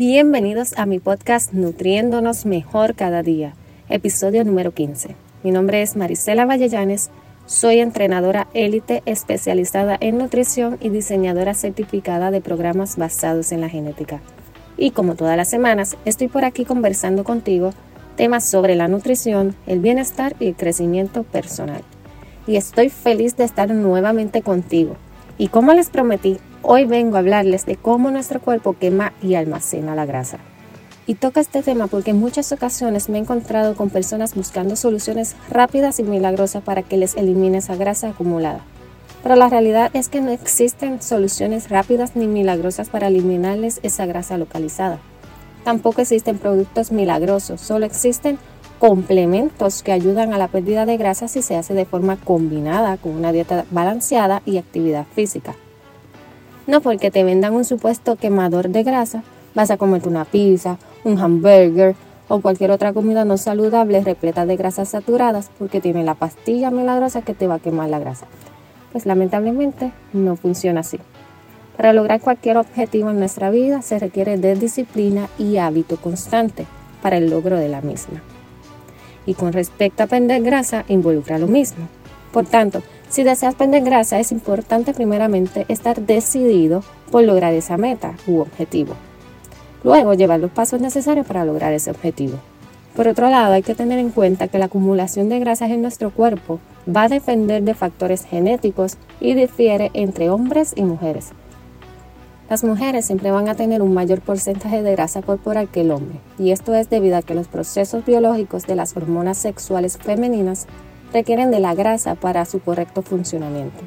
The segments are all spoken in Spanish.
Bienvenidos a mi podcast Nutriéndonos Mejor Cada Día, episodio número 15. Mi nombre es Marisela Vallellanes, soy entrenadora élite especializada en nutrición y diseñadora certificada de programas basados en la genética. Y como todas las semanas, estoy por aquí conversando contigo temas sobre la nutrición, el bienestar y el crecimiento personal. Y estoy feliz de estar nuevamente contigo. Y como les prometí, Hoy vengo a hablarles de cómo nuestro cuerpo quema y almacena la grasa. Y toca este tema porque en muchas ocasiones me he encontrado con personas buscando soluciones rápidas y milagrosas para que les elimine esa grasa acumulada. Pero la realidad es que no existen soluciones rápidas ni milagrosas para eliminarles esa grasa localizada. Tampoco existen productos milagrosos, solo existen complementos que ayudan a la pérdida de grasa si se hace de forma combinada con una dieta balanceada y actividad física. No porque te vendan un supuesto quemador de grasa, vas a comerte una pizza, un hamburger o cualquier otra comida no saludable repleta de grasas saturadas porque tiene la pastilla milagrosa que te va a quemar la grasa. Pues lamentablemente no funciona así. Para lograr cualquier objetivo en nuestra vida se requiere de disciplina y hábito constante para el logro de la misma. Y con respecto a perder grasa, involucra lo mismo. Por tanto, si deseas perder grasa, es importante primeramente estar decidido por lograr esa meta u objetivo. Luego, llevar los pasos necesarios para lograr ese objetivo. Por otro lado, hay que tener en cuenta que la acumulación de grasas en nuestro cuerpo va a depender de factores genéticos y difiere entre hombres y mujeres. Las mujeres siempre van a tener un mayor porcentaje de grasa corporal que el hombre, y esto es debido a que los procesos biológicos de las hormonas sexuales femeninas requieren de la grasa para su correcto funcionamiento.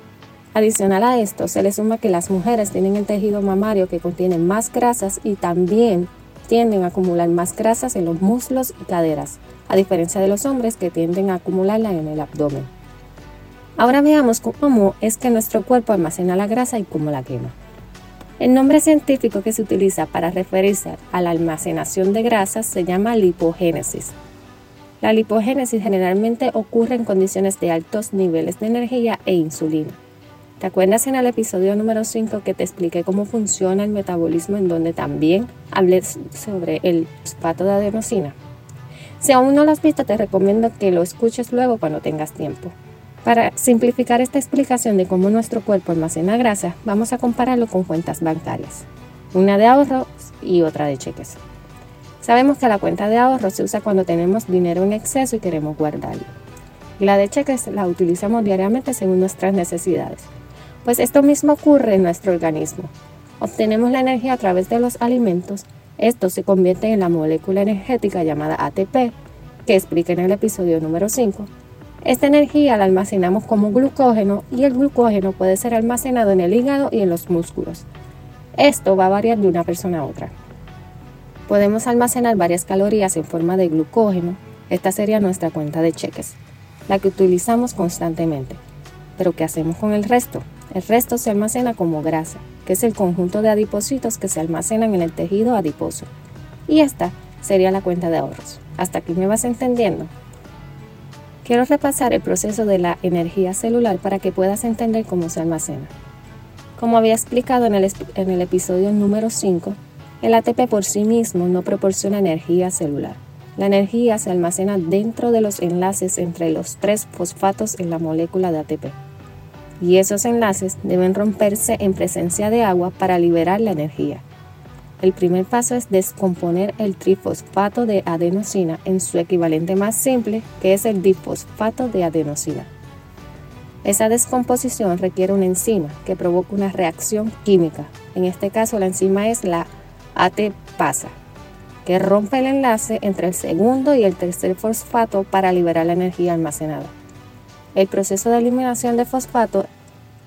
Adicional a esto, se le suma que las mujeres tienen el tejido mamario que contiene más grasas y también tienden a acumular más grasas en los muslos y caderas, a diferencia de los hombres que tienden a acumularla en el abdomen. Ahora veamos cómo es que nuestro cuerpo almacena la grasa y cómo la quema. El nombre científico que se utiliza para referirse a la almacenación de grasas se llama lipogénesis la lipogénesis generalmente ocurre en condiciones de altos niveles de energía e insulina. ¿Te acuerdas en el episodio número 5 que te expliqué cómo funciona el metabolismo en donde también hablé sobre el fosfato de adenosina? Si aún no lo has visto, te recomiendo que lo escuches luego cuando tengas tiempo. Para simplificar esta explicación de cómo nuestro cuerpo almacena grasa, vamos a compararlo con cuentas bancarias, una de ahorros y otra de cheques. Sabemos que la cuenta de ahorro se usa cuando tenemos dinero en exceso y queremos guardarlo. Y la de cheques la utilizamos diariamente según nuestras necesidades. Pues esto mismo ocurre en nuestro organismo. Obtenemos la energía a través de los alimentos. Esto se convierte en la molécula energética llamada ATP, que expliqué en el episodio número 5. Esta energía la almacenamos como glucógeno y el glucógeno puede ser almacenado en el hígado y en los músculos. Esto va a variar de una persona a otra. Podemos almacenar varias calorías en forma de glucógeno. Esta sería nuestra cuenta de cheques, la que utilizamos constantemente. Pero ¿qué hacemos con el resto? El resto se almacena como grasa, que es el conjunto de adipocitos que se almacenan en el tejido adiposo. Y esta sería la cuenta de ahorros. ¿Hasta aquí me vas entendiendo? Quiero repasar el proceso de la energía celular para que puedas entender cómo se almacena. Como había explicado en el, en el episodio número 5, el ATP por sí mismo no proporciona energía celular. La energía se almacena dentro de los enlaces entre los tres fosfatos en la molécula de ATP. Y esos enlaces deben romperse en presencia de agua para liberar la energía. El primer paso es descomponer el trifosfato de adenosina en su equivalente más simple, que es el difosfato de adenosina. Esa descomposición requiere una enzima que provoca una reacción química. En este caso la enzima es la AT pasa, que rompe el enlace entre el segundo y el tercer fosfato para liberar la energía almacenada. El proceso de eliminación de fosfato,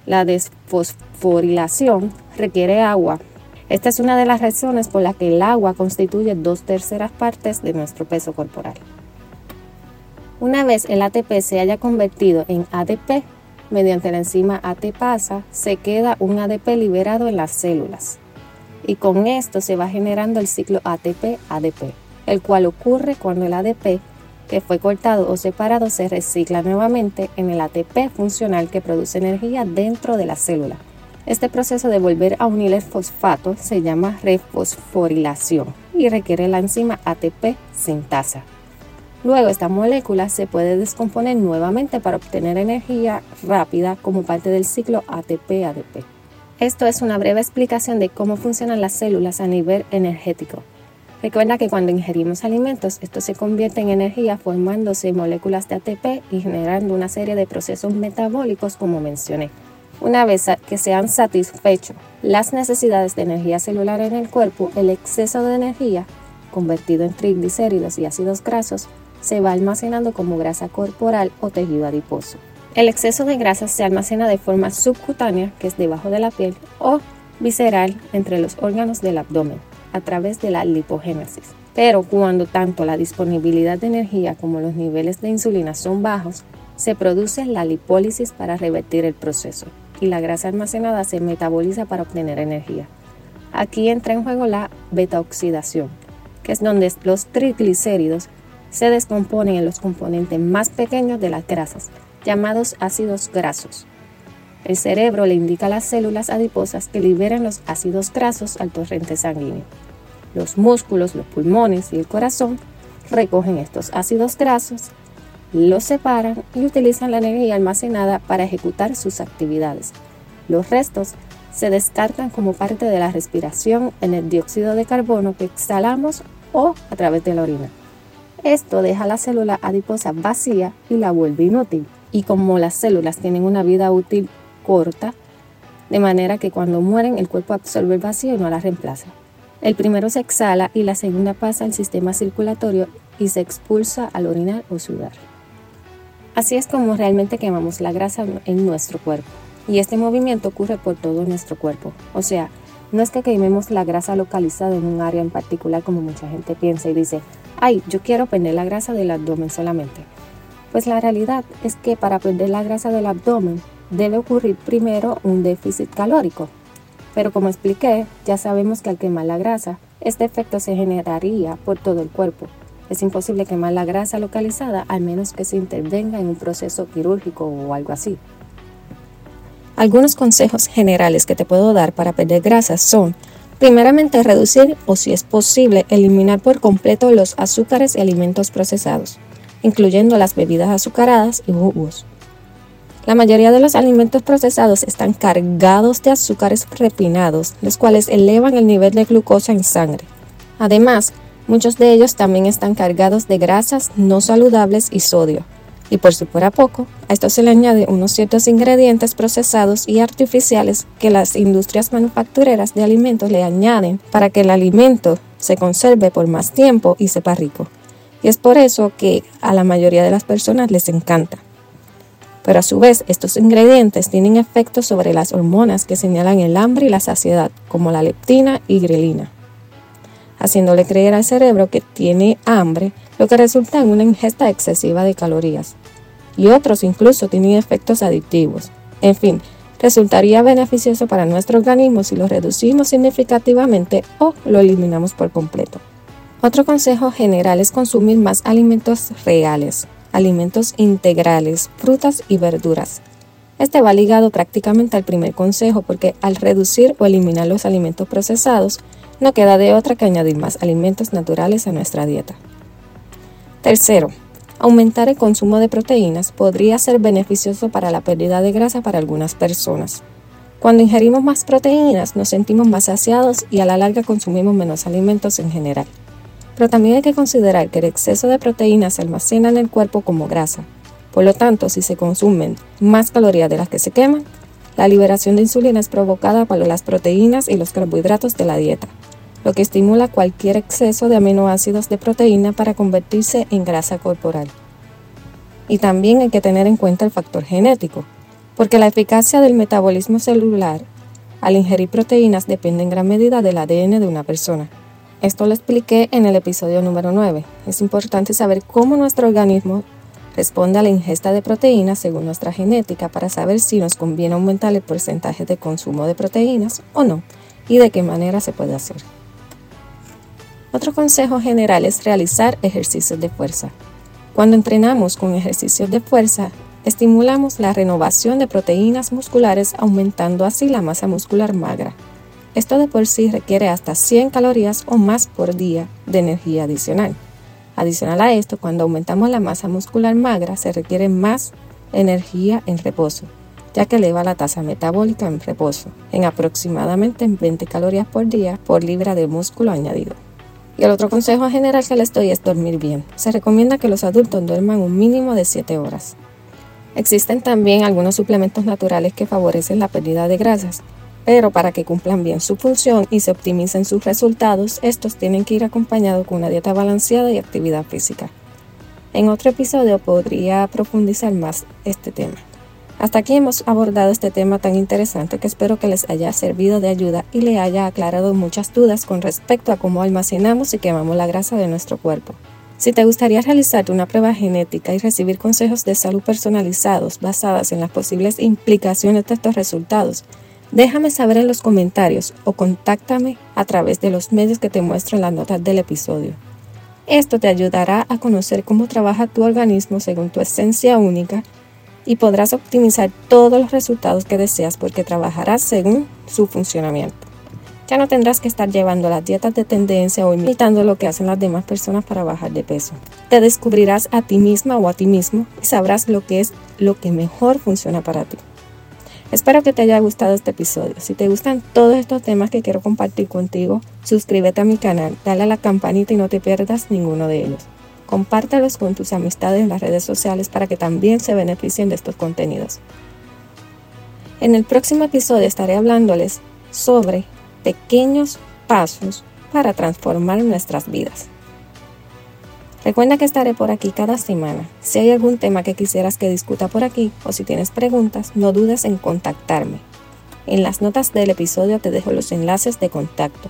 la desfosforilación, requiere agua. Esta es una de las razones por las que el agua constituye dos terceras partes de nuestro peso corporal. Una vez el ATP se haya convertido en ADP, mediante la enzima ATPasa, se queda un ADP liberado en las células y con esto se va generando el ciclo ATP-ADP, el cual ocurre cuando el ADP que fue cortado o separado se recicla nuevamente en el ATP funcional que produce energía dentro de la célula. Este proceso de volver a unir el fosfato se llama refosforilación y requiere la enzima ATP sintasa. Luego esta molécula se puede descomponer nuevamente para obtener energía rápida como parte del ciclo ATP-ADP. Esto es una breve explicación de cómo funcionan las células a nivel energético. Recuerda que cuando ingerimos alimentos, esto se convierte en energía formándose moléculas de ATP y generando una serie de procesos metabólicos como mencioné. Una vez que se han satisfecho las necesidades de energía celular en el cuerpo, el exceso de energía, convertido en triglicéridos y ácidos grasos, se va almacenando como grasa corporal o tejido adiposo. El exceso de grasa se almacena de forma subcutánea, que es debajo de la piel, o visceral entre los órganos del abdomen, a través de la lipogénesis. Pero cuando tanto la disponibilidad de energía como los niveles de insulina son bajos, se produce la lipólisis para revertir el proceso y la grasa almacenada se metaboliza para obtener energía. Aquí entra en juego la beta-oxidación, que es donde los triglicéridos se descomponen en los componentes más pequeños de las grasas, llamados ácidos grasos. El cerebro le indica a las células adiposas que liberen los ácidos grasos al torrente sanguíneo. Los músculos, los pulmones y el corazón recogen estos ácidos grasos, los separan y utilizan la energía almacenada para ejecutar sus actividades. Los restos se descartan como parte de la respiración en el dióxido de carbono que exhalamos o a través de la orina. Esto deja la célula adiposa vacía y la vuelve inútil. Y como las células tienen una vida útil corta, de manera que cuando mueren el cuerpo absorbe el vacío y no la reemplaza. El primero se exhala y la segunda pasa al sistema circulatorio y se expulsa al orinar o sudar. Así es como realmente quemamos la grasa en nuestro cuerpo. Y este movimiento ocurre por todo nuestro cuerpo. O sea, no es que quememos la grasa localizada en un área en particular como mucha gente piensa y dice, ay, yo quiero perder la grasa del abdomen solamente. Pues la realidad es que para perder la grasa del abdomen debe ocurrir primero un déficit calórico. Pero como expliqué, ya sabemos que al quemar la grasa, este efecto se generaría por todo el cuerpo. Es imposible quemar la grasa localizada al menos que se intervenga en un proceso quirúrgico o algo así. Algunos consejos generales que te puedo dar para perder grasa son, primeramente, reducir o si es posible, eliminar por completo los azúcares y alimentos procesados incluyendo las bebidas azucaradas y jugos. La mayoría de los alimentos procesados están cargados de azúcares refinados, los cuales elevan el nivel de glucosa en sangre. Además, muchos de ellos también están cargados de grasas no saludables y sodio. Y por si fuera poco, a esto se le añade unos ciertos ingredientes procesados y artificiales que las industrias manufactureras de alimentos le añaden para que el alimento se conserve por más tiempo y sepa rico. Y es por eso que a la mayoría de las personas les encanta. Pero a su vez, estos ingredientes tienen efectos sobre las hormonas que señalan el hambre y la saciedad, como la leptina y grelina, haciéndole creer al cerebro que tiene hambre, lo que resulta en una ingesta excesiva de calorías. Y otros incluso tienen efectos adictivos. En fin, resultaría beneficioso para nuestro organismo si lo reducimos significativamente o lo eliminamos por completo. Otro consejo general es consumir más alimentos reales, alimentos integrales, frutas y verduras. Este va ligado prácticamente al primer consejo porque al reducir o eliminar los alimentos procesados, no queda de otra que añadir más alimentos naturales a nuestra dieta. Tercero, aumentar el consumo de proteínas podría ser beneficioso para la pérdida de grasa para algunas personas. Cuando ingerimos más proteínas nos sentimos más saciados y a la larga consumimos menos alimentos en general. Pero también hay que considerar que el exceso de proteínas se almacena en el cuerpo como grasa. Por lo tanto, si se consumen más calorías de las que se queman, la liberación de insulina es provocada por las proteínas y los carbohidratos de la dieta, lo que estimula cualquier exceso de aminoácidos de proteína para convertirse en grasa corporal. Y también hay que tener en cuenta el factor genético, porque la eficacia del metabolismo celular al ingerir proteínas depende en gran medida del ADN de una persona. Esto lo expliqué en el episodio número 9. Es importante saber cómo nuestro organismo responde a la ingesta de proteínas según nuestra genética para saber si nos conviene aumentar el porcentaje de consumo de proteínas o no y de qué manera se puede hacer. Otro consejo general es realizar ejercicios de fuerza. Cuando entrenamos con ejercicios de fuerza, estimulamos la renovación de proteínas musculares aumentando así la masa muscular magra. Esto de por sí requiere hasta 100 calorías o más por día de energía adicional. Adicional a esto, cuando aumentamos la masa muscular magra, se requiere más energía en reposo, ya que eleva la tasa metabólica en reposo en aproximadamente 20 calorías por día por libra de músculo añadido. Y el otro consejo general que les doy es dormir bien. Se recomienda que los adultos duerman un mínimo de 7 horas. Existen también algunos suplementos naturales que favorecen la pérdida de grasas, pero para que cumplan bien su función y se optimicen sus resultados, estos tienen que ir acompañados con una dieta balanceada y actividad física. En otro episodio podría profundizar más este tema. Hasta aquí hemos abordado este tema tan interesante que espero que les haya servido de ayuda y le haya aclarado muchas dudas con respecto a cómo almacenamos y quemamos la grasa de nuestro cuerpo. Si te gustaría realizarte una prueba genética y recibir consejos de salud personalizados basadas en las posibles implicaciones de estos resultados, Déjame saber en los comentarios o contáctame a través de los medios que te muestro en las notas del episodio. Esto te ayudará a conocer cómo trabaja tu organismo según tu esencia única y podrás optimizar todos los resultados que deseas porque trabajarás según su funcionamiento. Ya no tendrás que estar llevando las dietas de tendencia o imitando lo que hacen las demás personas para bajar de peso. Te descubrirás a ti misma o a ti mismo y sabrás lo que es lo que mejor funciona para ti. Espero que te haya gustado este episodio. Si te gustan todos estos temas que quiero compartir contigo, suscríbete a mi canal, dale a la campanita y no te pierdas ninguno de ellos. Compártelos con tus amistades en las redes sociales para que también se beneficien de estos contenidos. En el próximo episodio estaré hablándoles sobre pequeños pasos para transformar nuestras vidas. Recuerda que estaré por aquí cada semana. Si hay algún tema que quisieras que discuta por aquí o si tienes preguntas, no dudes en contactarme. En las notas del episodio te dejo los enlaces de contacto.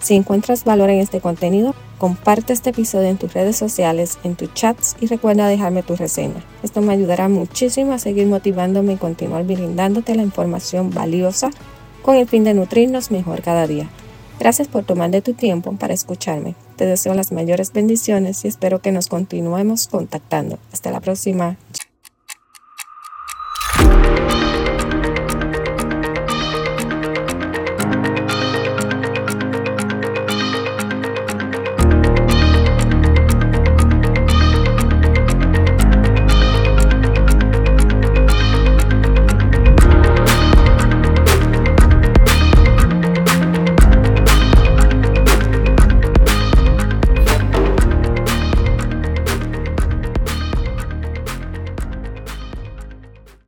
Si encuentras valor en este contenido, comparte este episodio en tus redes sociales, en tus chats y recuerda dejarme tu reseña. Esto me ayudará muchísimo a seguir motivándome y continuar brindándote la información valiosa con el fin de nutrirnos mejor cada día. Gracias por tomar de tu tiempo para escucharme. Te deseo las mayores bendiciones y espero que nos continuemos contactando. Hasta la próxima.